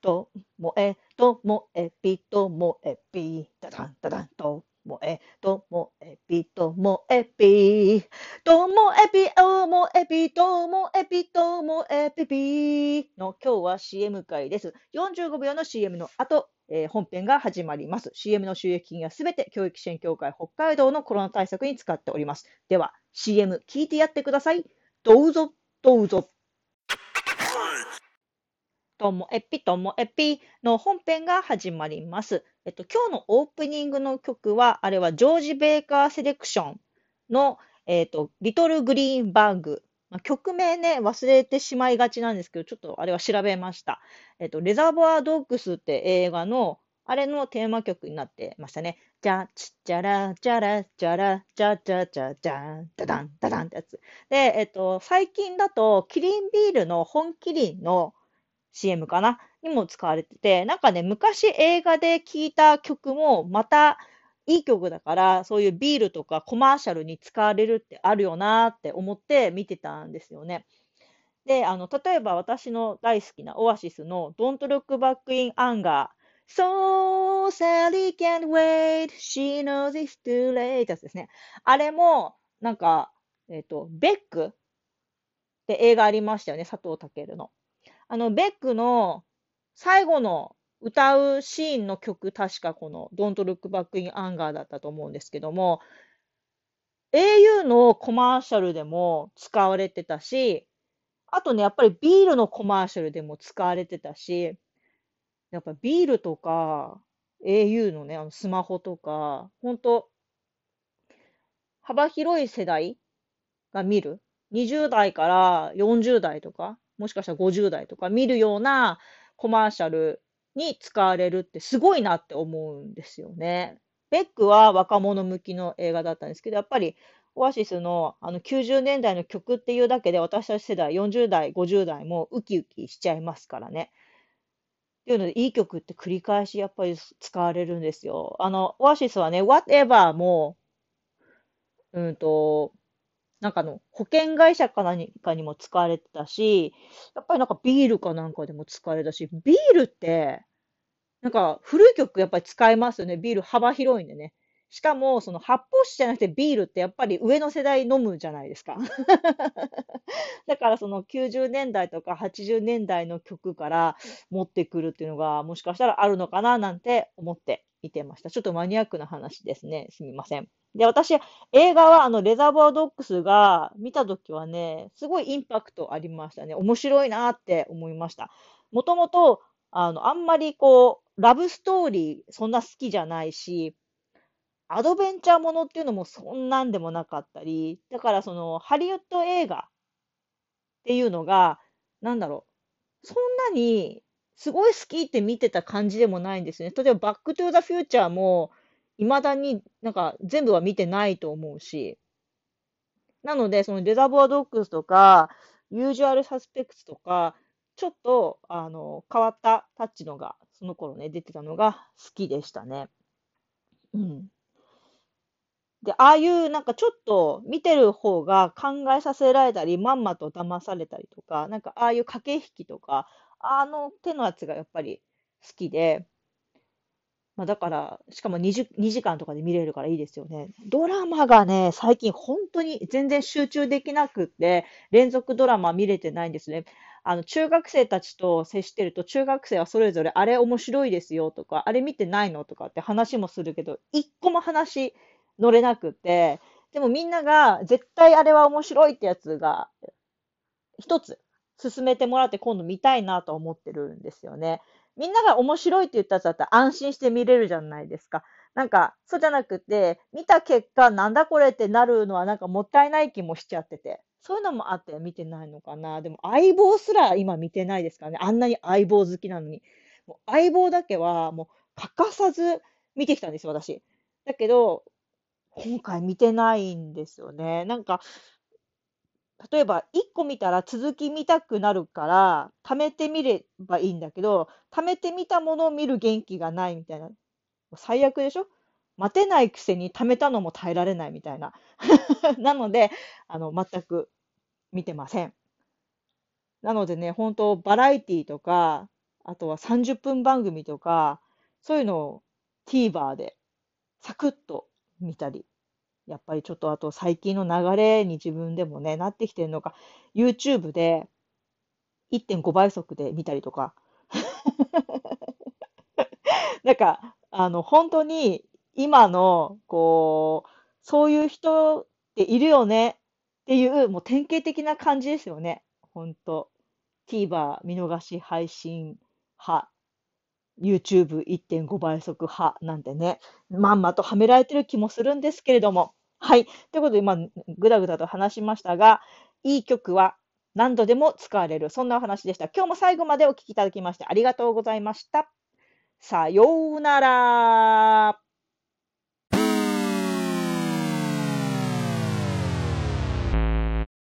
ともえ、ともえぴ、ともえぴ、ダダンダダンともえ、ともえぴ、ともえぴ、ともえぴ、おもえぴ、ともえぴ、ともえぴぴの今日は CM 会です。45秒の CM の後、えー本編が始まります。CM の収益金はすべて教育支援協会北海道のコロナ対策に使っております。では、CM 聞いてやってください。どうぞ、どうぞ。ともえぴともえぴの本編が始まります。えっと、今日のオープニングの曲は、あれはジョージ・ベーカー・セレクションの、えっと、リトル・グリーンバーグ。まあ曲名ね、忘れてしまいがちなんですけど、ちょっとあれは調べました。えっと、レザーボア・ドッグスって映画の、あれのテーマ曲になってましたね。じゃ、ちっちゃら、じゃら、じゃら、じゃじゃじゃじゃん、ダダン、ダダンってやつ。で、えっと、最近だと、キリンビールの本キリンの CM かな？にも使われてて、なんかね、昔映画で聴いた曲も、またいい曲だから、そういうビールとかコマーシャルに使われるってあるよなって思って見てたんですよね。で、あの、例えば私の大好きなオアシスの Don't Look Back in Anger。So Sally can't wait, she knows it's too late ってやつですね。あれも、なんか、えっと、ベックって映画ありましたよね、佐藤健の。あの、ベックの最後の歌うシーンの曲、確かこの Don't Look Back in Anger だったと思うんですけども、au のコマーシャルでも使われてたし、あとね、やっぱりビールのコマーシャルでも使われてたし、やっぱビールとか au のね、あのスマホとか、ほんと、幅広い世代が見る？20代から40代とか、もしかしたら50代とか見るようなコマーシャルに使われるってすごいなって思うんですよね。ベックは若者向きの映画だったんですけど、やっぱりオアシスのあの90年代の曲っていうだけで私たち世代40代、50代もウキウキしちゃいますからね。っていうので、いい曲って繰り返しやっぱり使われるんですよ。あの、オアシスはね、Whatever も、うんと、なんかあの、保険会社か何かにも使われてたし、やっぱりなんかビールかなんかでも使われたし、ビールって、なんか古い曲やっぱり使えますよね。ビール幅広いんでね。しかも、その発泡酒じゃなくてビールってやっぱり上の世代飲むじゃないですか。だからその90年代とか80年代の曲から持ってくるっていうのがもしかしたらあるのかななんて思って見てました。ちょっとマニアックな話ですね。すみません。で、私、映画はあのレザーボアドッグスが見たときはね、すごいインパクトありましたね。面白いなって思いました。もともと、あの、あんまりこう、ラブストーリーそんな好きじゃないし、アドベンチャーものっていうのもそんなんでもなかったり、だからそのハリウッド映画っていうのが、なんだろう、そんなにすごい好きって見てた感じでもないんですね。例えば、バックトゥーザフューチャーも、未だになんか全部は見てないと思うし、なので、そのレザーボアドッグスとか、ユージュアルサスペクツとか、ちょっと、あの、変わったタッチのが、その頃ね、出てたのが好きでしたね。うん。で、ああいうなんかちょっと見てる方が考えさせられたり、まんまと騙されたりとか、なんかああいう駆け引きとか、あの手のやつがやっぱり好きで、まあだから、しかも 2, 2時間とかで見れるからいいですよね。ドラマがね、最近本当に全然集中できなくって、連続ドラマ見れてないんですね。あの、中学生たちと接してると、中学生はそれぞれ、あれ面白いですよとか、あれ見てないのとかって話もするけど、一個も話乗れなくって、でもみんなが絶対あれは面白いってやつが、一つ進めてもらって今度見たいなと思ってるんですよね。みんなが面白いって言ったやつだったら安心して見れるじゃないですか。なんか、そうじゃなくて、見た結果、なんだこれってなるのはなんかもったいない気もしちゃってて。そういうのもあって見てないのかな。でも相棒すら今見てないですからね。あんなに相棒好きなのに。もう相棒だけはもう欠かさず見てきたんですよ、私。だけど、今回見てないんですよね。なんか、例えば1個見たら続き見たくなるから、貯めてみればいいんだけど、貯めてみたものを見る元気がないみたいな。最悪でしょ？待てないくせに貯めたのも耐えられないみたいな。なので、あの、全く見てません。なのでね、本当バラエティとか、あとは30分番組とか、そういうのを TVer でサクッと見たり、やっぱりちょっとあと最近の流れに自分でもね、なってきてるのか、YouTube で1.5倍速で見たりとか、なんか、あの、本当に今の、こう、そういう人っているよねっていう、もう典型的な感じですよね。本当。TVer 見逃し配信派、YouTube1.5 倍速派なんてね、まんまとはめられてる気もするんですけれども。はい。ということで、今、ぐだぐだと話しましたが、いい曲は何度でも使われる。そんなお話でした。今日も最後までお聴きいただきましてありがとうございました。さようなら。